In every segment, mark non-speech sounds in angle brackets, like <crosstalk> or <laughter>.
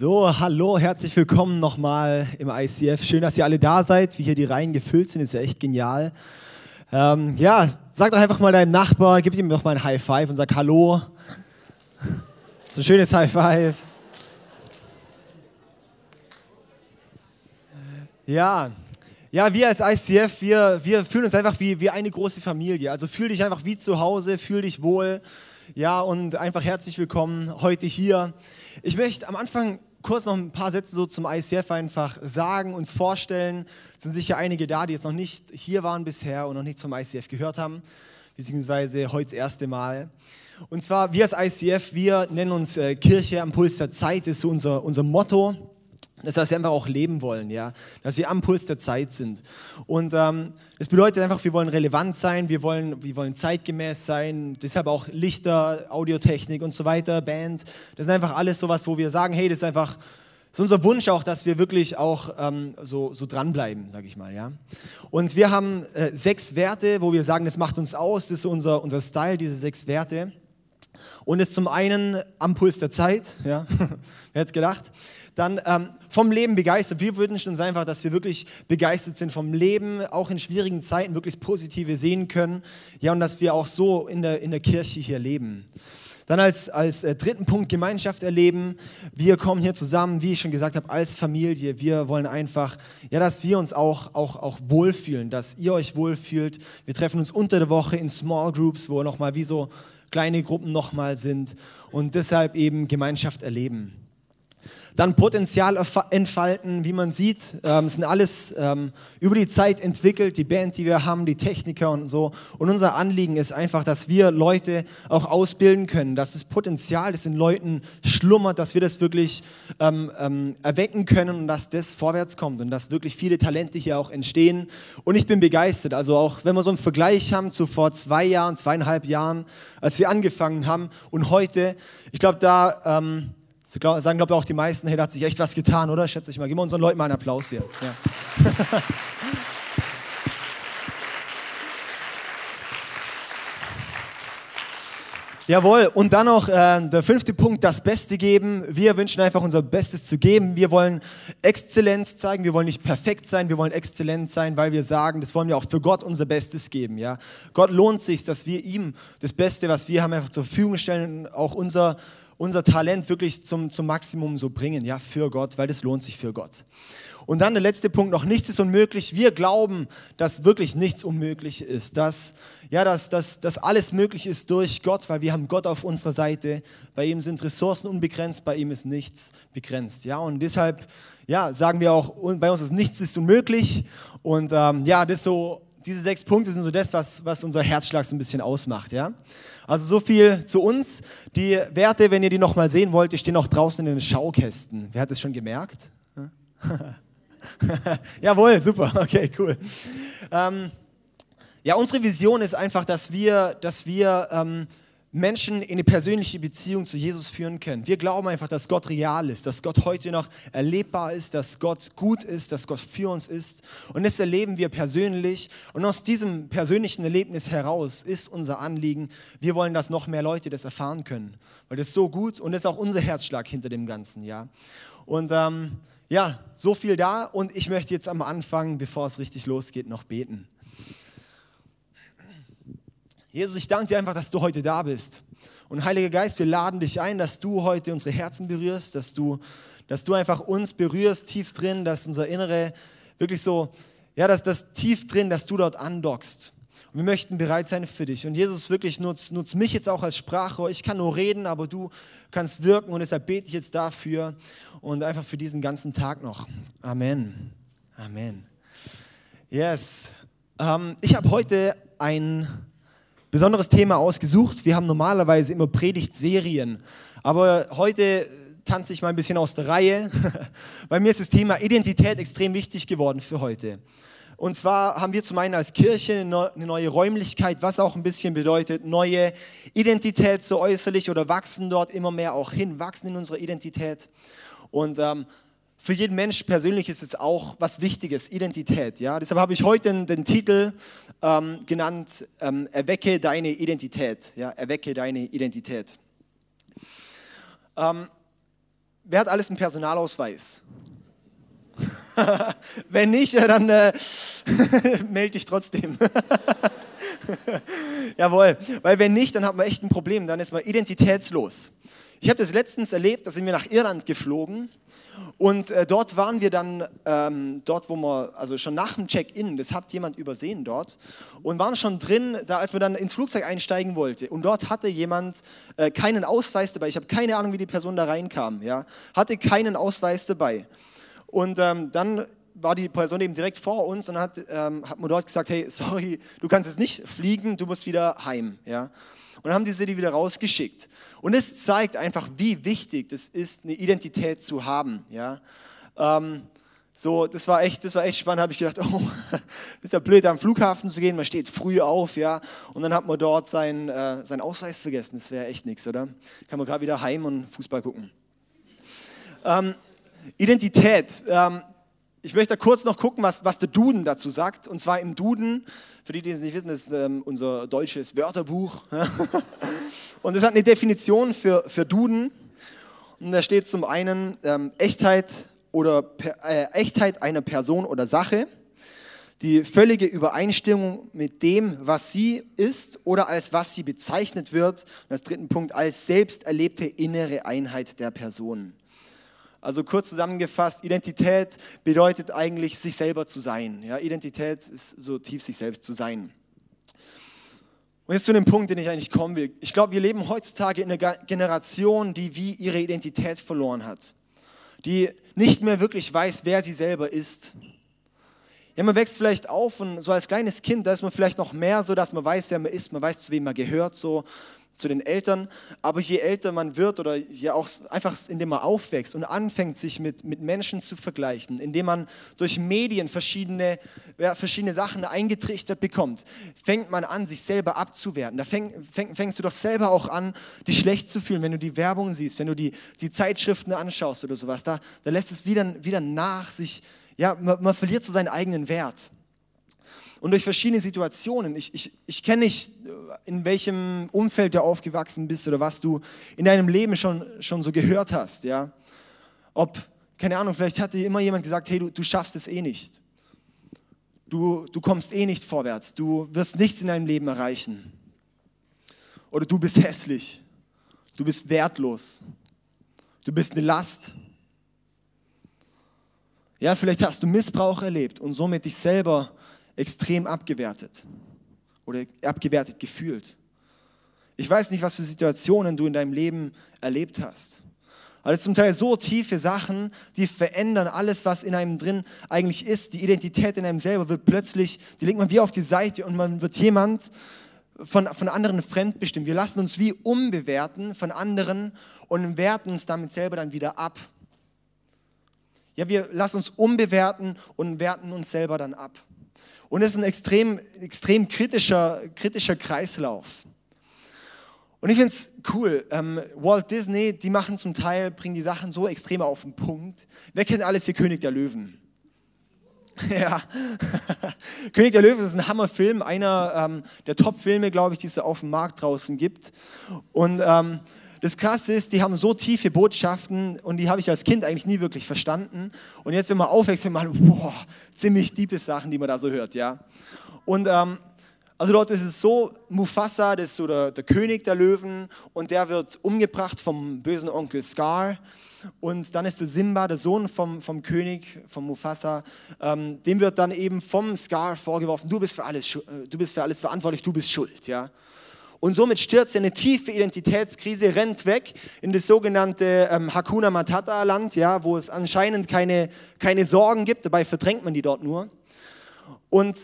So, hallo, herzlich willkommen nochmal im ICF. Schön, dass ihr alle da seid, wie hier die Reihen gefüllt sind, ist ja echt genial. Ähm, ja, sag doch einfach mal deinem Nachbar, gib ihm doch mal ein High Five und sag Hallo. So ein schönes High Five. Ja, ja, wir als ICF, wir, wir fühlen uns einfach wie, wie eine große Familie. Also fühl dich einfach wie zu Hause, fühl dich wohl. Ja, und einfach herzlich willkommen heute hier. Ich möchte am Anfang kurz noch ein paar Sätze so zum ICF einfach sagen, uns vorstellen. Es sind sicher einige da, die jetzt noch nicht hier waren bisher und noch nichts vom ICF gehört haben, beziehungsweise heute das erste Mal. Und zwar, wir als ICF, wir nennen uns äh, Kirche am Puls der Zeit, ist so unser, unser Motto. Das heißt, wir einfach auch leben wollen, ja, dass wir am Puls der Zeit sind. Und ähm, das bedeutet einfach, wir wollen relevant sein, wir wollen, wir wollen zeitgemäß sein, deshalb auch Lichter, Audiotechnik und so weiter, Band. Das ist einfach alles sowas, wo wir sagen, hey, das ist einfach so unser Wunsch auch, dass wir wirklich auch ähm, so, so dranbleiben, sage ich mal, ja. Und wir haben äh, sechs Werte, wo wir sagen, das macht uns aus, das ist unser, unser Style, diese sechs Werte. Und ist zum einen am Puls der Zeit, ja, <laughs> wer hätte gedacht? Dann ähm, vom Leben begeistert. Wir wünschen uns einfach, dass wir wirklich begeistert sind vom Leben, auch in schwierigen Zeiten wirklich Positive sehen können. Ja, und dass wir auch so in der, in der Kirche hier leben. Dann als, als äh, dritten Punkt Gemeinschaft erleben. Wir kommen hier zusammen, wie ich schon gesagt habe, als Familie. Wir wollen einfach, ja, dass wir uns auch, auch, auch wohlfühlen, dass ihr euch wohlfühlt. Wir treffen uns unter der Woche in Small Groups, wo nochmal wie so kleine Gruppen nochmal sind und deshalb eben Gemeinschaft erleben. Dann Potenzial entfalten, wie man sieht, ähm, sind alles ähm, über die Zeit entwickelt, die Band, die wir haben, die Techniker und so. Und unser Anliegen ist einfach, dass wir Leute auch ausbilden können, dass das Potenzial, das in Leuten schlummert, dass wir das wirklich ähm, ähm, erwecken können und dass das vorwärts kommt und dass wirklich viele Talente hier auch entstehen. Und ich bin begeistert. Also auch wenn wir so einen Vergleich haben zu vor zwei Jahren, zweieinhalb Jahren, als wir angefangen haben und heute, ich glaube, da ähm, sagen, glaube ich, auch die meisten, hey, da hat sich echt was getan, oder? Schätze ich mal. Gib mal unseren Leuten mal einen Applaus hier. Ja. <laughs> Jawohl, und dann noch äh, der fünfte Punkt, das Beste geben. Wir wünschen einfach unser Bestes zu geben. Wir wollen Exzellenz zeigen, wir wollen nicht perfekt sein, wir wollen exzellent sein, weil wir sagen, das wollen wir auch für Gott unser Bestes geben. Ja? Gott lohnt sich, dass wir ihm das Beste, was wir haben, einfach zur Verfügung stellen, auch unser unser Talent wirklich zum, zum Maximum so bringen, ja, für Gott, weil das lohnt sich für Gott. Und dann der letzte Punkt noch, nichts ist unmöglich. Wir glauben, dass wirklich nichts unmöglich ist, dass, ja, dass, dass, dass alles möglich ist durch Gott, weil wir haben Gott auf unserer Seite. Bei ihm sind Ressourcen unbegrenzt, bei ihm ist nichts begrenzt. Ja, und deshalb ja, sagen wir auch, bei uns ist nichts ist unmöglich. Und ähm, ja, das so, diese sechs Punkte sind so das, was, was unser Herzschlag so ein bisschen ausmacht. Ja? Also so viel zu uns. Die Werte, wenn ihr die nochmal sehen wollt, die stehen auch draußen in den Schaukästen. Wer hat es schon gemerkt? <laughs> Jawohl, super, <laughs> okay, cool. Ähm, ja, unsere Vision ist einfach, dass wir, dass wir ähm, Menschen in eine persönliche Beziehung zu Jesus führen können. Wir glauben einfach, dass Gott real ist, dass Gott heute noch erlebbar ist, dass Gott gut ist, dass Gott für uns ist. Und das erleben wir persönlich. Und aus diesem persönlichen Erlebnis heraus ist unser Anliegen, wir wollen, dass noch mehr Leute das erfahren können. Weil das ist so gut und das ist auch unser Herzschlag hinter dem Ganzen. Ja. Und ähm, ja, so viel da. Und ich möchte jetzt am Anfang, bevor es richtig losgeht, noch beten. Jesus, ich danke dir einfach, dass du heute da bist. Und Heiliger Geist, wir laden dich ein, dass du heute unsere Herzen berührst, dass du, dass du einfach uns berührst tief drin, dass unser Innere wirklich so, ja, dass das tief drin, dass du dort andockst. Und wir möchten bereit sein für dich. Und Jesus, wirklich nutz, nutz mich jetzt auch als Sprachrohr. Ich kann nur reden, aber du kannst wirken und deshalb bete ich jetzt dafür und einfach für diesen ganzen Tag noch. Amen. Amen. Yes. Ähm, ich habe heute ein besonderes Thema ausgesucht. Wir haben normalerweise immer Predigtserien, aber heute tanze ich mal ein bisschen aus der Reihe. <laughs> Bei mir ist das Thema Identität extrem wichtig geworden für heute. Und zwar haben wir zum einen als Kirche eine neue Räumlichkeit, was auch ein bisschen bedeutet, neue Identität so äußerlich oder wachsen dort immer mehr auch hin, wachsen in unserer Identität. Und ähm, für jeden Mensch persönlich ist es auch was Wichtiges, Identität. Ja? Deshalb habe ich heute den, den Titel ähm, genannt, ähm, Erwecke deine Identität. Ja? Erwecke deine Identität. Ähm, wer hat alles einen Personalausweis? <laughs> Wenn nicht, dann äh, <laughs> melde dich trotzdem. <laughs> Jawohl, weil wenn nicht, dann hat man echt ein Problem, dann ist man identitätslos. Ich habe das letztens erlebt, da sind wir nach Irland geflogen und äh, dort waren wir dann, ähm, dort wo wir, also schon nach dem Check-in, das hat jemand übersehen dort, und waren schon drin, da als wir dann ins Flugzeug einsteigen wollten. Und dort hatte jemand äh, keinen Ausweis dabei. Ich habe keine Ahnung, wie die Person da reinkam. Ja? Hatte keinen Ausweis dabei. Und ähm, dann war die Person eben direkt vor uns und hat, ähm, hat man dort gesagt, hey, sorry, du kannst jetzt nicht fliegen, du musst wieder heim. Ja? Und haben die die wieder rausgeschickt. Und es zeigt einfach, wie wichtig es ist, eine Identität zu haben. Ja? Ähm, so, das war echt, das war echt spannend. Habe ich gedacht, <laughs> oh, ist ja blöd, am Flughafen zu gehen. Man steht früh auf, ja, und dann hat man dort seinen, äh, seinen Ausweis vergessen. Das wäre echt nichts, oder? Kann man gerade wieder heim und Fußball gucken. Ähm, Identität. Ähm, ich möchte kurz noch gucken, was, was der Duden dazu sagt. Und zwar im Duden, für die, die es nicht wissen, ist ähm, unser deutsches Wörterbuch. <laughs> und es hat eine Definition für, für Duden. Und da steht zum einen ähm, Echtheit, oder, äh, Echtheit einer Person oder Sache, die völlige Übereinstimmung mit dem, was sie ist oder als was sie bezeichnet wird. Und als dritten Punkt, als selbst erlebte innere Einheit der Person. Also kurz zusammengefasst, Identität bedeutet eigentlich, sich selber zu sein. Ja, Identität ist so tief sich selbst zu sein. Und jetzt zu dem Punkt, den ich eigentlich kommen will. Ich glaube, wir leben heutzutage in einer Generation, die wie ihre Identität verloren hat. Die nicht mehr wirklich weiß, wer sie selber ist. Ja, man wächst vielleicht auf und so als kleines Kind, da ist man vielleicht noch mehr so, dass man weiß, wer man ist, man weiß, zu wem man gehört, so zu den Eltern. Aber je älter man wird oder je auch einfach indem man aufwächst und anfängt, sich mit, mit Menschen zu vergleichen, indem man durch Medien verschiedene, ja, verschiedene Sachen eingetrichtert bekommt, fängt man an, sich selber abzuwerten. Da fäng, fäng, fängst du doch selber auch an, dich schlecht zu fühlen, wenn du die Werbung siehst, wenn du die, die Zeitschriften anschaust oder sowas. Da, da lässt es wieder, wieder nach sich, ja, man, man verliert so seinen eigenen Wert und durch verschiedene Situationen. Ich, ich, ich kenne nicht, in welchem Umfeld du aufgewachsen bist oder was du in deinem Leben schon, schon so gehört hast. Ja? Ob, keine Ahnung, vielleicht hat dir immer jemand gesagt, hey, du, du schaffst es eh nicht. Du, du kommst eh nicht vorwärts. Du wirst nichts in deinem Leben erreichen. Oder du bist hässlich. Du bist wertlos. Du bist eine Last. Ja, vielleicht hast du Missbrauch erlebt und somit dich selber extrem abgewertet oder abgewertet gefühlt. Ich weiß nicht, was für Situationen du in deinem Leben erlebt hast. Aber das zum Teil so tiefe Sachen, die verändern alles, was in einem drin eigentlich ist. Die Identität in einem selber wird plötzlich, die legt man wie auf die Seite und man wird jemand von, von anderen fremdbestimmt. Wir lassen uns wie umbewerten von anderen und werten uns damit selber dann wieder ab. Ja, wir lassen uns umbewerten und werten uns selber dann ab. Und es ist ein extrem, extrem kritischer, kritischer Kreislauf. Und ich finde es cool. Ähm, Walt Disney, die machen zum Teil, bringen die Sachen so extrem auf den Punkt. Wer kennt alles hier König der Löwen? <laughs> ja. <laughs> König der Löwen ist ein Hammerfilm, einer ähm, der Top-Filme, glaube ich, die es auf dem Markt draußen gibt. Und ähm, das Krasse ist, die haben so tiefe Botschaften und die habe ich als Kind eigentlich nie wirklich verstanden. Und jetzt, wenn man aufwächst, wenn man, boah, ziemlich tiefe Sachen, die man da so hört, ja. Und ähm, also dort ist es so, Mufasa, das ist so der, der, König der Löwen und der wird umgebracht vom bösen Onkel Scar. Und dann ist der Simba, der Sohn vom, vom König, vom Mufasa, ähm, dem wird dann eben vom Scar vorgeworfen, du bist für alles, äh, du bist für alles verantwortlich, du bist schuld, ja. Und somit stürzt er in eine tiefe Identitätskrise, rennt weg in das sogenannte ähm, Hakuna Matata Land, ja, wo es anscheinend keine, keine Sorgen gibt, dabei verdrängt man die dort nur. Und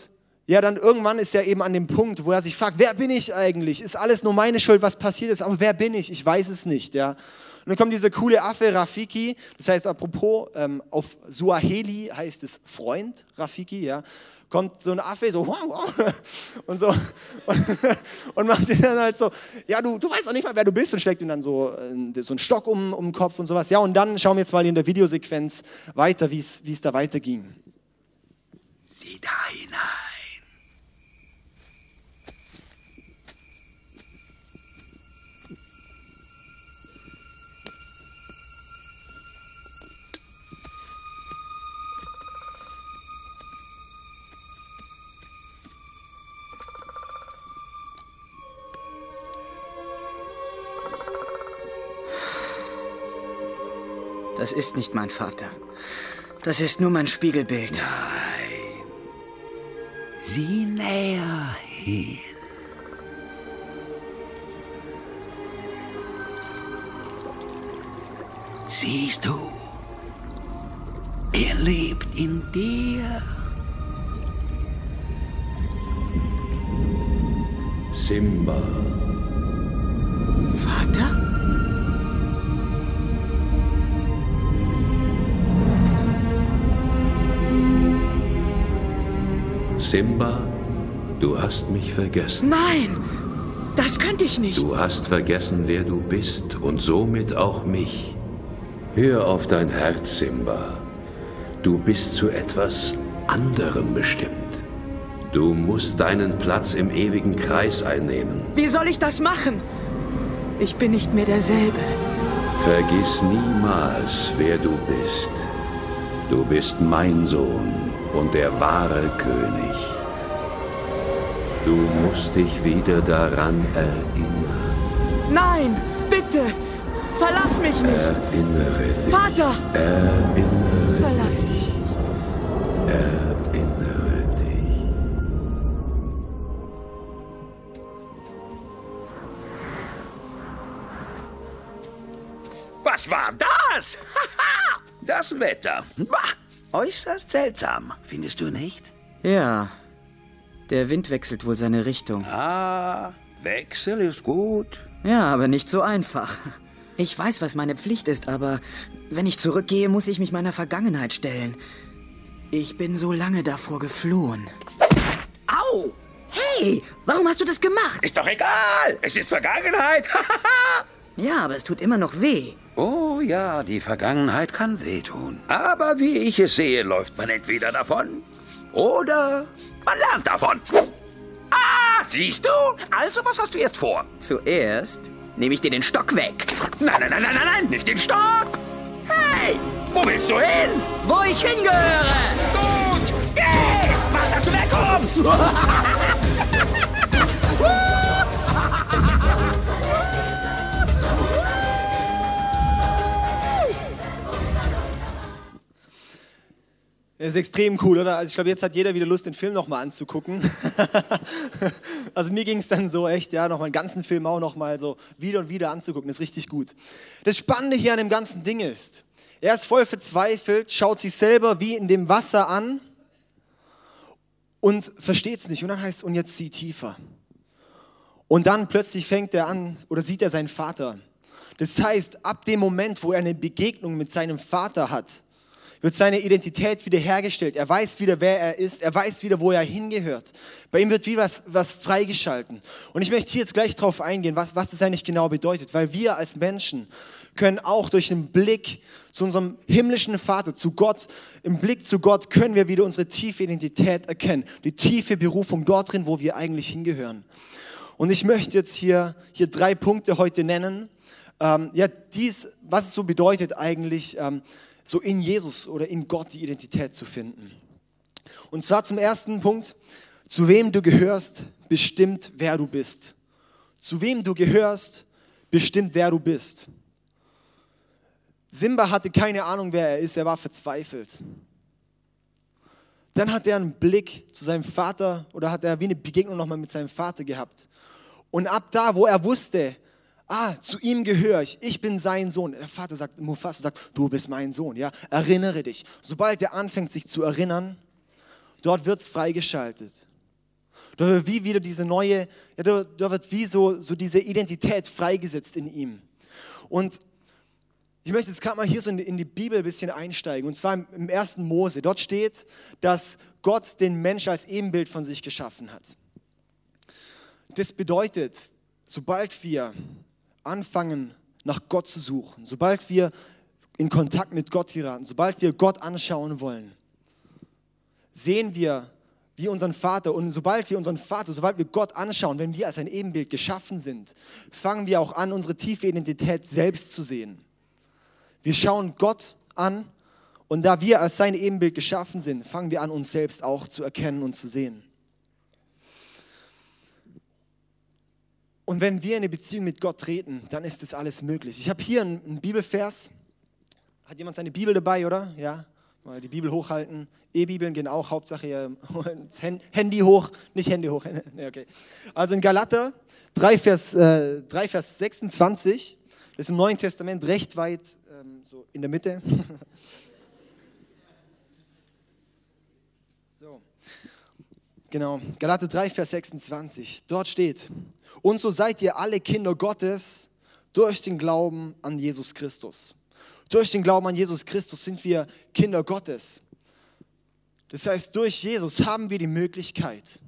ja, dann irgendwann ist er eben an dem Punkt, wo er sich fragt, wer bin ich eigentlich? Ist alles nur meine Schuld, was passiert ist? Aber wer bin ich? Ich weiß es nicht, ja. Und dann kommt dieser coole Affe Rafiki, das heißt apropos, ähm, auf Suaheli heißt es Freund Rafiki, ja kommt so ein Affe, so wow, wow, <laughs> und so und, <laughs> und macht ihn dann halt so, ja, du, du weißt auch nicht mal, wer du bist und schlägt ihm dann so, äh, so einen Stock um, um den Kopf und sowas. Ja, und dann schauen wir jetzt mal in der Videosequenz weiter, wie es da weiterging. Sieh da hinein. Das ist nicht mein Vater. Das ist nur mein Spiegelbild. Nein. Sieh näher hin. Siehst du? Er lebt in dir. Simba. Vater? Simba, du hast mich vergessen. Nein! Das könnte ich nicht. Du hast vergessen, wer du bist und somit auch mich. Hör auf dein Herz, Simba. Du bist zu etwas anderem bestimmt. Du musst deinen Platz im ewigen Kreis einnehmen. Wie soll ich das machen? Ich bin nicht mehr derselbe. Vergiss niemals, wer du bist. Du bist mein Sohn und der wahre König. Du musst dich wieder daran erinnern. Nein, bitte! Verlass mich nicht! Erinnere dich. Vater! Erinnere Verlass dich. mich. Erinnere dich. Was war das? <laughs> das Wetter. Bah, äußerst seltsam, findest du nicht? Ja. Der Wind wechselt wohl seine Richtung. Ah, Wechsel ist gut. Ja, aber nicht so einfach. Ich weiß, was meine Pflicht ist, aber wenn ich zurückgehe, muss ich mich meiner Vergangenheit stellen. Ich bin so lange davor geflohen. Au! Hey, warum hast du das gemacht? Ist doch egal. Es ist Vergangenheit. <laughs> Ja, aber es tut immer noch weh. oh ja, die Vergangenheit kann wehtun. Aber wie ich es sehe, läuft man entweder davon oder man lernt davon. Ah, siehst du? Also, was hast du jetzt vor? Zuerst nehme ich dir den Stock weg. Nein, nein, nein, nein, nein, nein, nicht den Stock. Hey, wo willst du hin? Wo ich hingehöre! Gut, geh! Mach, dass du wegkommst! <laughs> <laughs> Das ist extrem cool, oder? Also ich glaube, jetzt hat jeder wieder Lust, den Film nochmal anzugucken. <laughs> also mir ging es dann so echt, ja, nochmal den ganzen Film auch nochmal so wieder und wieder anzugucken. Das ist richtig gut. Das Spannende hier an dem ganzen Ding ist, er ist voll verzweifelt, schaut sich selber wie in dem Wasser an und versteht es nicht. Und dann heißt es, und jetzt sieh tiefer. Und dann plötzlich fängt er an oder sieht er seinen Vater. Das heißt, ab dem Moment, wo er eine Begegnung mit seinem Vater hat, wird seine Identität wiederhergestellt. Er weiß wieder, wer er ist. Er weiß wieder, wo er hingehört. Bei ihm wird wieder was, was freigeschalten. Und ich möchte hier jetzt gleich drauf eingehen, was, was das eigentlich genau bedeutet. Weil wir als Menschen können auch durch den Blick zu unserem himmlischen Vater, zu Gott, im Blick zu Gott können wir wieder unsere tiefe Identität erkennen. Die tiefe Berufung dort drin, wo wir eigentlich hingehören. Und ich möchte jetzt hier, hier drei Punkte heute nennen. Ähm, ja, dies, was es so bedeutet eigentlich, ähm, so in Jesus oder in Gott die Identität zu finden. Und zwar zum ersten Punkt, zu wem du gehörst, bestimmt, wer du bist. Zu wem du gehörst, bestimmt, wer du bist. Simba hatte keine Ahnung, wer er ist, er war verzweifelt. Dann hat er einen Blick zu seinem Vater oder hat er wie eine Begegnung nochmal mit seinem Vater gehabt. Und ab da, wo er wusste, ah, zu ihm gehöre ich, ich bin sein Sohn. Der Vater sagt, Mufasa sagt, du bist mein Sohn, ja, erinnere dich. Sobald er anfängt, sich zu erinnern, dort wird es freigeschaltet. Da wird wie wieder diese neue, ja, da, wird wie so, so diese Identität freigesetzt in ihm. Und ich möchte jetzt gerade mal hier so in die, in die Bibel ein bisschen einsteigen. Und zwar im, im ersten Mose. Dort steht, dass Gott den Mensch als Ebenbild von sich geschaffen hat. Das bedeutet, sobald wir anfangen, nach Gott zu suchen, sobald wir in Kontakt mit Gott geraten, sobald wir Gott anschauen wollen, sehen wir wie unseren Vater. Und sobald wir unseren Vater, sobald wir Gott anschauen, wenn wir als ein Ebenbild geschaffen sind, fangen wir auch an, unsere tiefe Identität selbst zu sehen. Wir schauen Gott an und da wir als sein Ebenbild geschaffen sind, fangen wir an, uns selbst auch zu erkennen und zu sehen. Und wenn wir in eine Beziehung mit Gott treten, dann ist das alles möglich. Ich habe hier einen, Bibelvers, Hat jemand seine Bibel dabei, oder? Ja? Mal die Bibel hochhalten. E-Bibeln gehen auch, Hauptsache ihr <laughs> Handy hoch, nicht Handy hoch. <laughs> Nee, okay. Also in Galater 3 Vers, äh, 3, Vers 26, das ist im Neuen Testament recht weit ähm, so in der Mitte. <laughs> Genau, Galater 3, Vers 26. Dort steht, und so seid ihr alle Kinder Gottes durch den Glauben an Jesus Christus. Durch den Glauben an Jesus Christus sind wir Kinder Gottes. Das heißt, durch Jesus haben wir die Möglichkeit,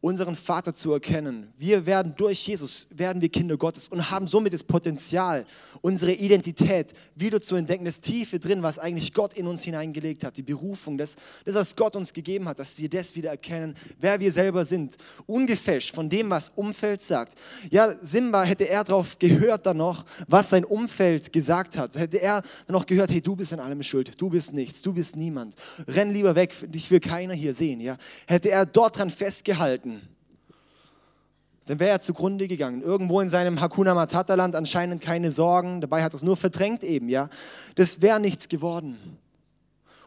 unseren Vater zu erkennen. Wir werden durch Jesus, werden wir Kinder Gottes und haben somit das Potenzial, unsere Identität wieder zu entdecken, das Tiefe drin, was eigentlich Gott in uns hineingelegt hat, die Berufung, das, das was Gott uns gegeben hat, dass wir das wieder erkennen, wer wir selber sind, ungefälscht von dem, was Umfeld sagt. Ja, Simba hätte er darauf gehört dann noch, was sein Umfeld gesagt hat. Hätte er dann noch gehört, hey, du bist an allem schuld, du bist nichts, du bist niemand. Renn lieber weg, dich will keiner hier sehen. Ja, hätte er dort dran festgehalten, dann wäre er zugrunde gegangen. Irgendwo in seinem Hakuna Matata-Land anscheinend keine Sorgen, dabei hat er es nur verdrängt eben, ja. Das wäre nichts geworden.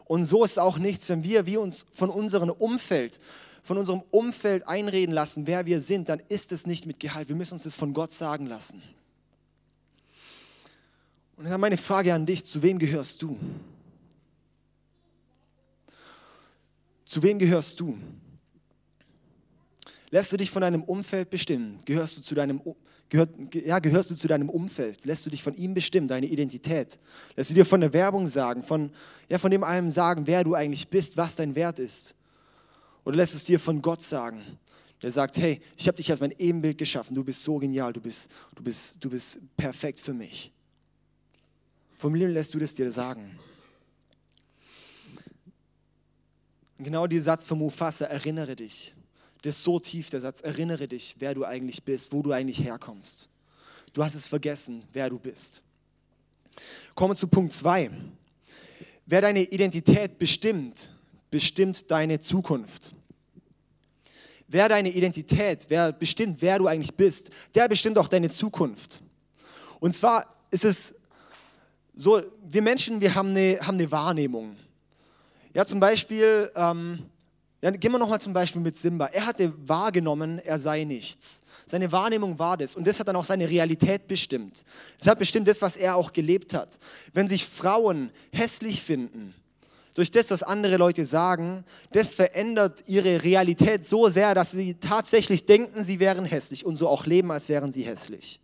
Und so ist auch nichts, wenn wir, wir uns von unserem Umfeld, von unserem Umfeld einreden lassen, wer wir sind, dann ist es nicht mit Gehalt. Wir müssen uns das von Gott sagen lassen. Und dann meine Frage an dich, zu wem gehörst du? Zu wem gehörst du? Lässt du dich von deinem Umfeld bestimmen? Gehörst du zu deinem, gehört, ja, gehörst du zu deinem Umfeld? Lässt du dich von ihm bestimmen, deine Identität? Lässt du dir von der Werbung sagen, von, ja, von dem allem sagen, wer du eigentlich bist, was dein Wert ist? Oder lässt du es dir von Gott sagen, der sagt, hey, ich habe dich als mein Ebenbild geschaffen, du bist so genial, du bist, du bist, du bist perfekt für mich. Vom wem lässt du das dir sagen? Genau dieser Satz von Mufasa, erinnere dich. Das ist so tief, der Satz, erinnere dich, wer du eigentlich bist, wo du eigentlich herkommst. Du hast es vergessen, wer du bist. Kommen wir zu Punkt 2. Wer deine Identität bestimmt, bestimmt deine Zukunft. Wer deine Identität, wer bestimmt, wer du eigentlich bist, der bestimmt auch deine Zukunft. Und zwar ist es so, wir Menschen, wir haben eine, haben eine Wahrnehmung. Ja, zum Beispiel, ähm, ja, gehen wir nochmal zum Beispiel mit Simba. Er hatte wahrgenommen, er sei nichts. Seine Wahrnehmung war das. Und das hat dann auch seine Realität bestimmt. Das hat bestimmt das, was er auch gelebt hat. Wenn sich Frauen hässlich finden, durch das, was andere Leute sagen, das verändert ihre Realität so sehr, dass sie tatsächlich denken, sie wären hässlich und so auch leben, als wären sie hässlich.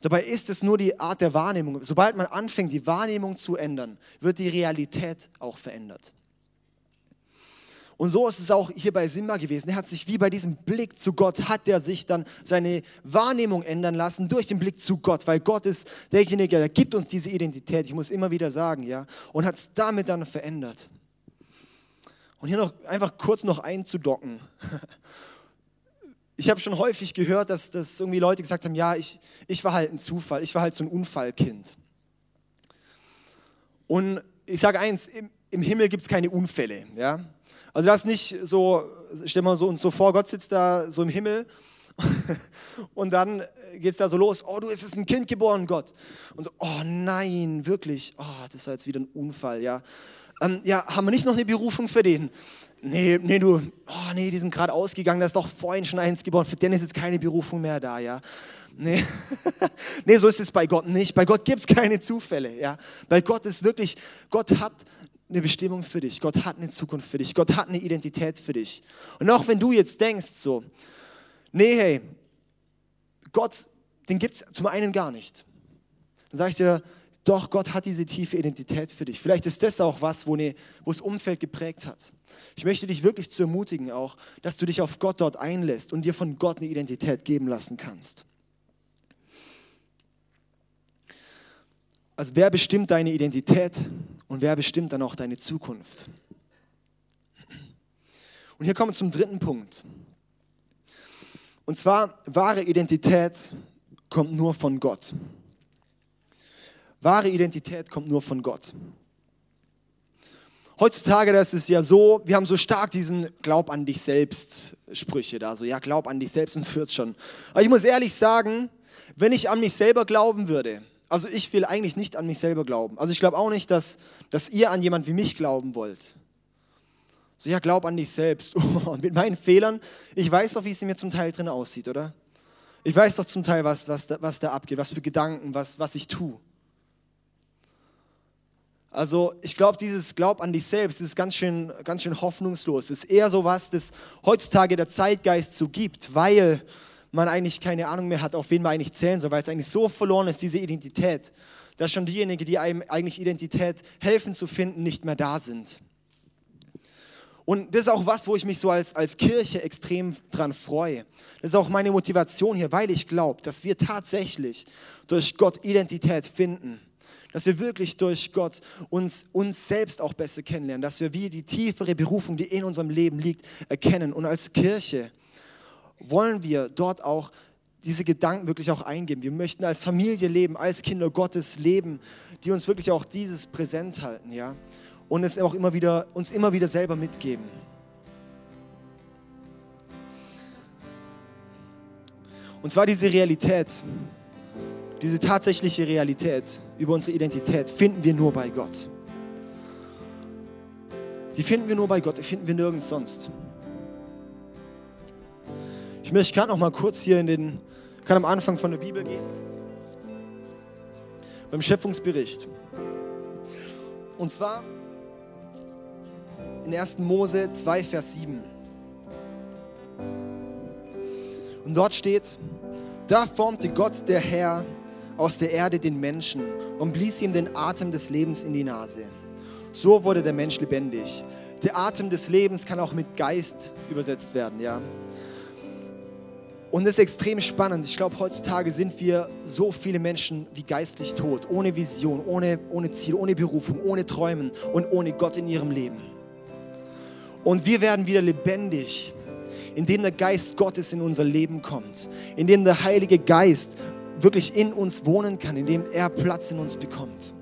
Dabei ist es nur die Art der Wahrnehmung. Sobald man anfängt, die Wahrnehmung zu ändern, wird die Realität auch verändert. Und so ist es auch hier bei Simba gewesen. Er hat sich wie bei diesem Blick zu Gott, hat er sich dann seine Wahrnehmung ändern lassen durch den Blick zu Gott, weil Gott ist derjenige, der gibt uns diese Identität, ich muss immer wieder sagen, ja, und hat es damit dann verändert. Und hier noch einfach kurz noch einzudocken. Ich habe schon häufig gehört, dass, dass irgendwie Leute gesagt haben, ja, ich, ich war halt ein Zufall, ich war halt so ein Unfallkind. Und ich sage eins, im, im Himmel gibt es keine Unfälle. Ja? Also das ist nicht so, stell mal so uns so vor, Gott sitzt da so im Himmel <laughs> und dann geht es da so los, oh, du, es ist ein Kind geboren, Gott. Und so, oh nein, wirklich, oh, das war jetzt wieder ein Unfall, ja. Ähm, ja, haben wir nicht noch eine Berufung für den? Nee, nee, du, oh nee, die sind gerade ausgegangen, da ist doch vorhin schon eins geboren, für den ist jetzt keine Berufung mehr da, ja. Nee. <laughs> nee, so ist es bei Gott nicht. Bei Gott gibt es keine Zufälle. Ja? Bei Gott ist wirklich, Gott hat eine Bestimmung für dich. Gott hat eine Zukunft für dich. Gott hat eine Identität für dich. Und auch wenn du jetzt denkst so, nee, hey, Gott, den gibt es zum einen gar nicht. Dann sage ich dir, doch, Gott hat diese tiefe Identität für dich. Vielleicht ist das auch was, wo, eine, wo das Umfeld geprägt hat. Ich möchte dich wirklich zu ermutigen auch, dass du dich auf Gott dort einlässt und dir von Gott eine Identität geben lassen kannst. Also wer bestimmt deine Identität und wer bestimmt dann auch deine Zukunft? Und hier kommen wir zum dritten Punkt. Und zwar, wahre Identität kommt nur von Gott. Wahre Identität kommt nur von Gott. Heutzutage das ist ja so, wir haben so stark diesen Glaub an dich selbst Sprüche da, so ja, glaub an dich selbst <laughs> und es wird schon. Aber ich muss ehrlich sagen, wenn ich an mich selber glauben würde, Also ich will eigentlich nicht an mich selber glauben. Also ich glaube auch nicht, dass, dass ihr an jemand wie mich glauben wollt. So, ja, glaub an dich selbst. Und <laughs> mit meinen Fehlern, ich weiß doch, wie es mir zum Teil drin aussieht, oder? Ich weiß doch zum Teil, was, was, da, was da abgeht, was für Gedanken, was, was ich tue. Also ich glaube, dieses Glaub an dich selbst ist ganz schön, ganz schön hoffnungslos. Es ist eher so was, das heutzutage der Zeitgeist so gibt, weil man eigentlich keine Ahnung mehr hat, auf wen man eigentlich zählen soll, weil es eigentlich so verloren ist, diese Identität, dass schon diejenigen, die einem eigentlich Identität helfen zu finden, nicht mehr da sind. Und das ist auch was, wo ich mich so als, als Kirche extrem dran freue. Das ist auch meine Motivation hier, weil ich glaube, dass wir tatsächlich durch Gott Identität finden dass wir wirklich durch Gott uns, uns selbst auch besser kennenlernen, dass wir wie die tiefere Berufung, die in unserem Leben liegt, erkennen. Und als Kirche wollen wir dort auch diese Gedanken wirklich auch eingeben. Wir möchten als Familie leben, als Kinder Gottes leben, die uns wirklich auch dieses präsent halten, ja, und es auch immer wieder, uns immer wieder selber mitgeben. Und zwar diese Realität, diese tatsächliche Realität über unsere Identität finden wir nur bei Gott. Die finden wir nur bei Gott, die finden wir nirgends sonst. Ich möchte gerade noch mal kurz hier in den, kann am Anfang von der Bibel gehen. Beim Schöpfungsbericht. Und zwar in 1. Mose 2, Vers 7. Und dort steht, da formte Gott der Herr aus der Erde den Menschen und blies ihm den Atem des Lebens in die Nase. So wurde der Mensch lebendig. Der Atem des Lebens kann auch mit Geist übersetzt werden, ja. Und das ist extrem spannend. Ich glaube, heutzutage sind wir so viele Menschen wie geistlich tot, ohne Vision, ohne, ohne Ziel, ohne Berufung, ohne Träumen und ohne Gott in ihrem Leben. Und wir werden wieder lebendig, indem der Geist Gottes in unser Leben kommt, indem der Heilige Geist wirklich in uns wohnen kann, indem er Platz in uns bekommt.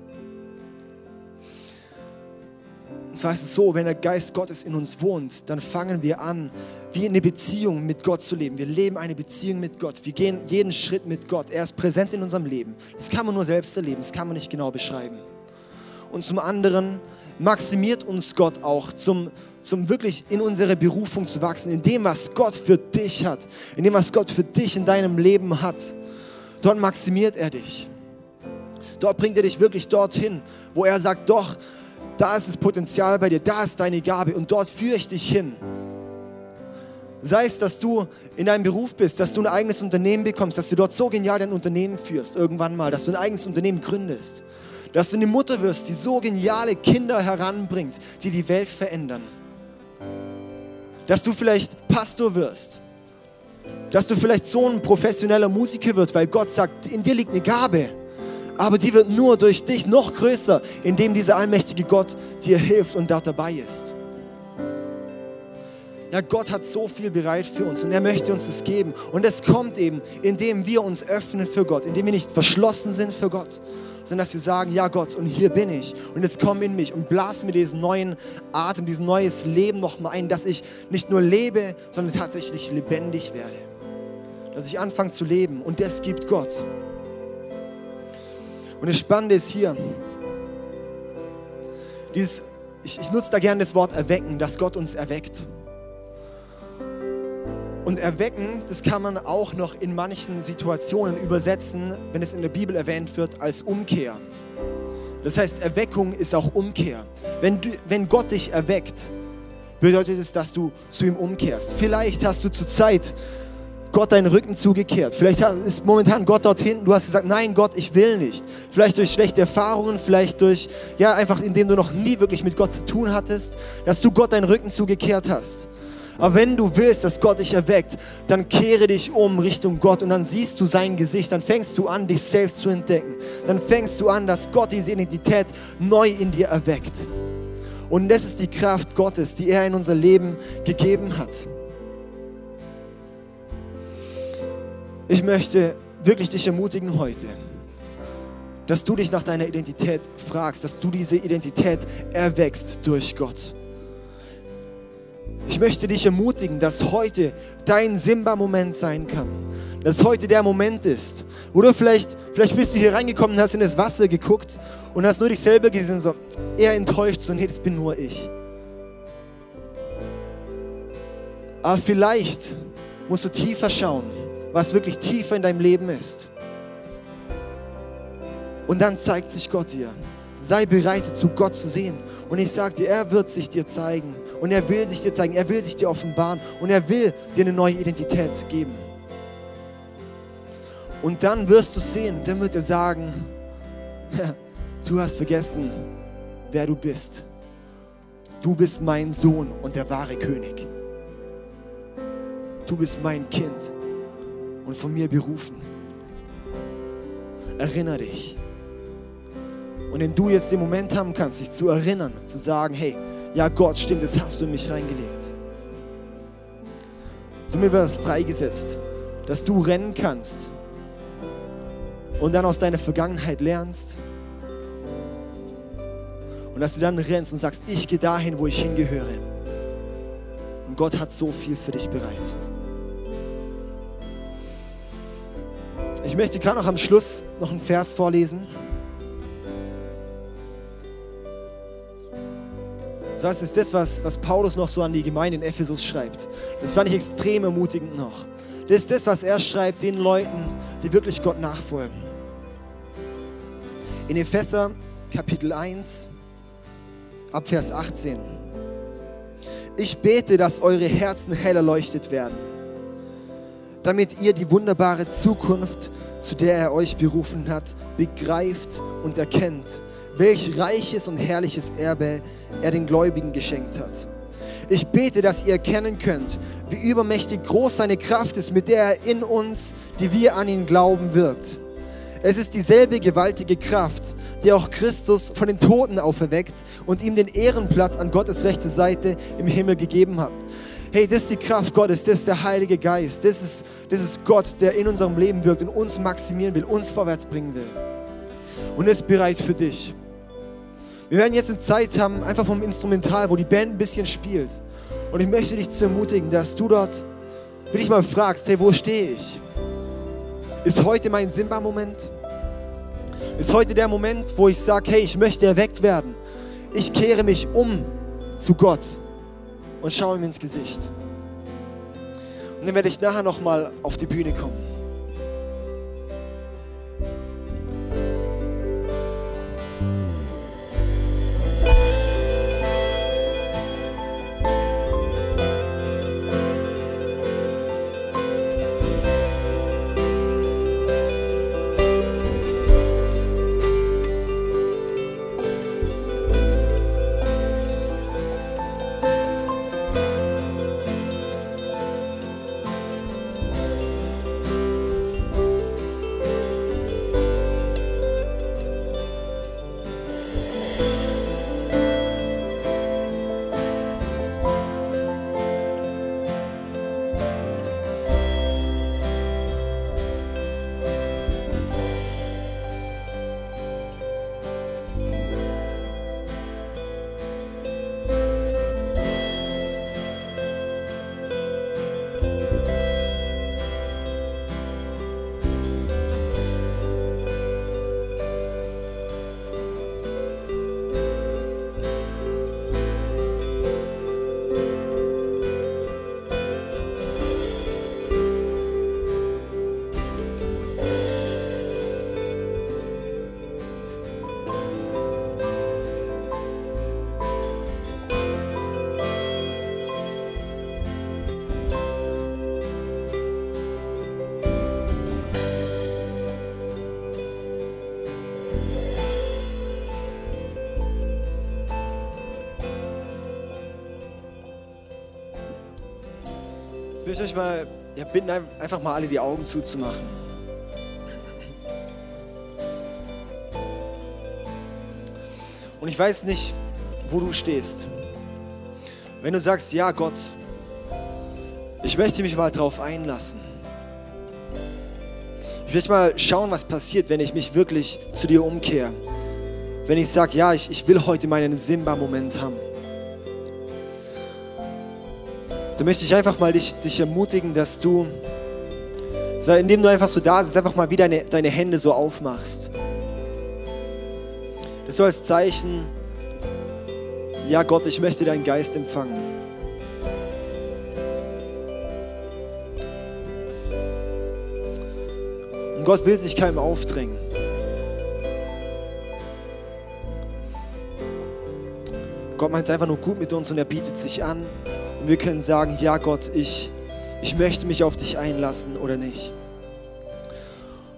Und zwar ist es so, wenn der Geist Gottes in uns wohnt, dann fangen wir an, wie eine Beziehung mit Gott zu leben. Wir leben eine Beziehung mit Gott. Wir gehen jeden Schritt mit Gott. Er ist präsent in unserem Leben. Das kann man nur selbst erleben, das kann man nicht genau beschreiben. Und zum anderen maximiert uns Gott auch zum, zum wirklich in unsere Berufung zu wachsen, in dem, was Gott für dich hat, in dem, was Gott für dich in deinem Leben hat. Dort maximiert er dich. Dort bringt er dich wirklich dorthin, wo er sagt, doch, da ist das Potenzial bei dir, da ist deine Gabe und dort führe ich dich hin. Sei es, dass du in deinem Beruf bist, dass du ein eigenes Unternehmen bekommst, dass du dort so genial dein Unternehmen führst, irgendwann mal, dass du ein eigenes Unternehmen gründest, dass du eine Mutter wirst, die so geniale Kinder heranbringt, die die Welt verändern, dass du vielleicht Pastor wirst, dass du vielleicht so ein professioneller Musiker wirst, weil Gott sagt, in dir liegt eine Gabe. Aber die wird nur durch dich noch größer, indem dieser allmächtige Gott dir hilft und dort dabei ist. Ja, Gott hat so viel bereit für uns und er möchte uns das geben. Und es kommt eben, indem wir uns öffnen für Gott, indem wir nicht verschlossen sind für Gott, sondern dass wir sagen, ja Gott, und hier bin ich und jetzt komm in mich und blas mir diesen neuen Atem, dieses neues Leben nochmal ein, dass ich nicht nur lebe, sondern tatsächlich lebendig werde dass ich anfange zu leben und das gibt Gott. Und das Spannende ist hier, dieses, ich, ich nutze da gerne das Wort erwecken, dass Gott uns erweckt. Und erwecken, das kann man auch noch in manchen Situationen übersetzen, wenn es in der Bibel erwähnt wird, als Umkehr. Das heißt, Erweckung ist auch Umkehr. Wenn, du, wenn Gott dich erweckt, bedeutet es, dass du zu ihm umkehrst. Vielleicht hast du zur Zeit Gott deinen Rücken zugekehrt. Vielleicht ist momentan Gott dort hinten, du hast gesagt, nein Gott, ich will nicht. Vielleicht durch schlechte Erfahrungen, vielleicht durch, ja, einfach indem du noch nie wirklich mit Gott zu tun hattest, dass du Gott deinen Rücken zugekehrt hast. Aber wenn du willst, dass Gott dich erweckt, dann kehre dich um Richtung Gott und dann siehst du sein Gesicht, dann fängst du an, dich selbst zu entdecken. Dann fängst du an, dass Gott diese Identität neu in dir erweckt. Und das ist die Kraft Gottes, die er in unser Leben gegeben hat. Ich möchte wirklich dich ermutigen heute, dass du dich nach deiner Identität fragst, dass du diese Identität erwächst durch Gott. Ich möchte dich ermutigen, dass heute dein Simba-Moment sein kann. Dass heute der Moment ist. Oder vielleicht, vielleicht bist du hier reingekommen und hast in das Wasser geguckt und hast nur dich selber gesehen, so eher enttäuscht, so nee, das bin nur ich. Aber vielleicht musst du tiefer schauen, was wirklich tiefer in deinem Leben ist. Und dann zeigt sich Gott dir. Sei bereit, zu Gott zu sehen. Und ich sage dir, er wird sich dir zeigen. Und er will sich dir zeigen. Er will sich dir offenbaren. Und er will dir eine neue Identität geben. Und dann wirst du sehen, dann wird er sagen, <laughs> du hast vergessen, wer du bist. Du bist mein Sohn und der wahre König. Du bist mein Kind und von mir berufen. Erinner dich. Und wenn du jetzt den Moment haben kannst, dich zu erinnern, zu sagen, hey, ja Gott, stimmt, das hast du in mich reingelegt. Somit wird es freigesetzt, dass du rennen kannst und dann aus deiner Vergangenheit lernst und dass du dann rennst und sagst, ich gehe dahin, wo ich hingehöre. Und Gott hat so viel für dich bereit. Ich möchte gerade noch am Schluss noch einen Vers vorlesen. So das ist das, was, was Paulus noch so an die Gemeinde in Ephesus schreibt. Das fand ich extrem ermutigend noch. Das ist das, was er schreibt den Leuten, die wirklich Gott nachfolgen. In Epheser Kapitel 1, ab Vers 18. Ich bete, dass eure Herzen hell erleuchtet werden, damit ihr die wunderbare Zukunft, zu der er euch berufen hat, begreift und erkennt welch reiches und herrliches Erbe er den Gläubigen geschenkt hat. Ich bete, dass ihr erkennen könnt, wie übermächtig groß seine Kraft ist, mit der er in uns, die wir an ihn glauben, wirkt. Es ist dieselbe gewaltige Kraft, die auch Christus von den Toten auferweckt und ihm den Ehrenplatz an Gottes rechte Seite im Himmel gegeben hat. Hey, das ist die Kraft Gottes, das ist der Heilige Geist, das ist, das ist Gott, der in unserem Leben wirkt und uns maximieren will, uns vorwärts bringen will. Und ist bereit für dich. Wir werden jetzt eine Zeit haben, einfach vom Instrumental, wo die Band ein bisschen spielt. Und ich möchte dich zu ermutigen, dass du dort wirklich mal fragst, hey, wo stehe ich? Ist heute mein Simba-Moment? Ist heute der Moment, wo ich sage, hey, ich möchte erweckt werden. Ich kehre mich um zu Gott und schaue ihm ins Gesicht. Und dann werde ich nachher nochmal auf die Bühne kommen. Möchte euch mal ja, bitten, einfach mal alle die Augen zuzumachen. Und ich weiß nicht, wo du stehst. Wenn du sagst, ja Gott, ich möchte mich mal drauf einlassen. Ich möchte mal schauen, was passiert, wenn ich mich wirklich zu dir umkehre. Wenn ich sage, ja, ich, ich will heute meinen Simba-Moment haben. Da möchte ich einfach mal dich, dich ermutigen, dass du, indem du einfach so da sitzt, einfach mal wieder deine, deine Hände so aufmachst. Das so als Zeichen, ja Gott, ich möchte deinen Geist empfangen. Und Gott will sich keinem aufdrängen. Gott meint es einfach nur gut mit uns und er bietet sich an. Und wir können sagen, ja Gott, ich, ich möchte mich auf dich einlassen oder nicht.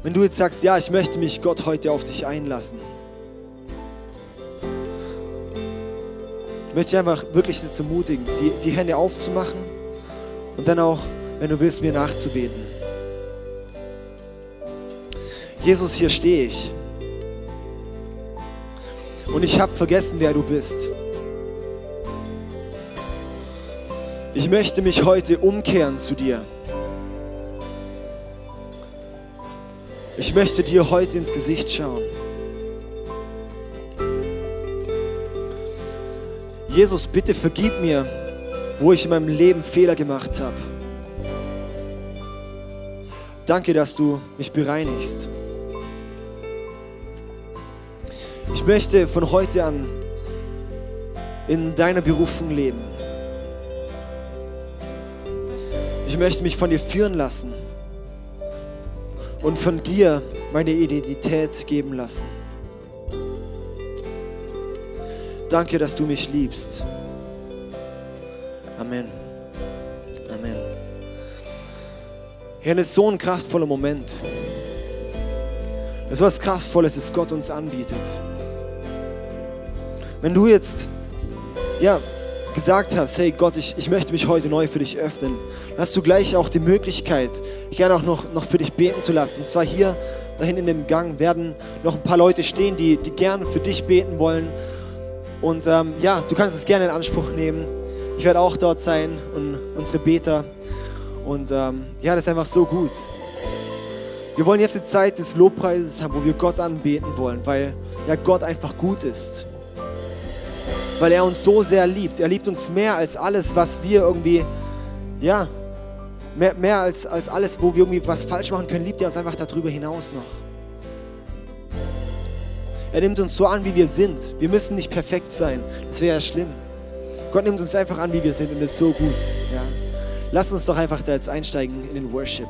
Wenn du jetzt sagst, ja, ich möchte mich Gott heute auf dich einlassen, möchte ich einfach wirklich jetzt ermutigen, die, die Hände aufzumachen und dann auch, wenn du willst, mir nachzubeten. Jesus, hier stehe ich. Und ich habe vergessen, wer du bist. Ich möchte mich heute umkehren zu dir. Ich möchte dir heute ins Gesicht schauen. Jesus, bitte vergib mir, wo ich in meinem Leben Fehler gemacht habe. Danke, dass du mich bereinigst. Ich möchte von heute an in deiner Berufung leben. Ich möchte mich von dir führen lassen und von dir meine Identität geben lassen. Danke, dass du mich liebst. Amen. Amen. Herr, das ist so ein kraftvoller Moment. Das ist was Kraftvolles, das Gott uns anbietet. Wenn du jetzt, ja, gesagt hast, hey Gott, ich, ich möchte mich heute neu für dich öffnen, hast du gleich auch die Möglichkeit, gerne auch noch, noch für dich beten zu lassen. Und zwar hier, dahin in dem Gang, werden noch ein paar Leute stehen, die, die gerne für dich beten wollen. Und ähm, ja, du kannst es gerne in Anspruch nehmen. Ich werde auch dort sein und unsere Beter. Und ähm, ja, das ist einfach so gut. Wir wollen jetzt die Zeit des Lobpreises haben, wo wir Gott anbeten wollen, weil ja Gott einfach gut ist weil er uns so sehr liebt. Er liebt uns mehr als alles, was wir irgendwie, ja, mehr, mehr als, als alles, wo wir irgendwie was falsch machen können, liebt er uns einfach darüber hinaus noch. Er nimmt uns so an, wie wir sind. Wir müssen nicht perfekt sein. Das wäre ja schlimm. Gott nimmt uns einfach an, wie wir sind und ist so gut. Ja. Lass uns doch einfach da jetzt einsteigen in den Worship.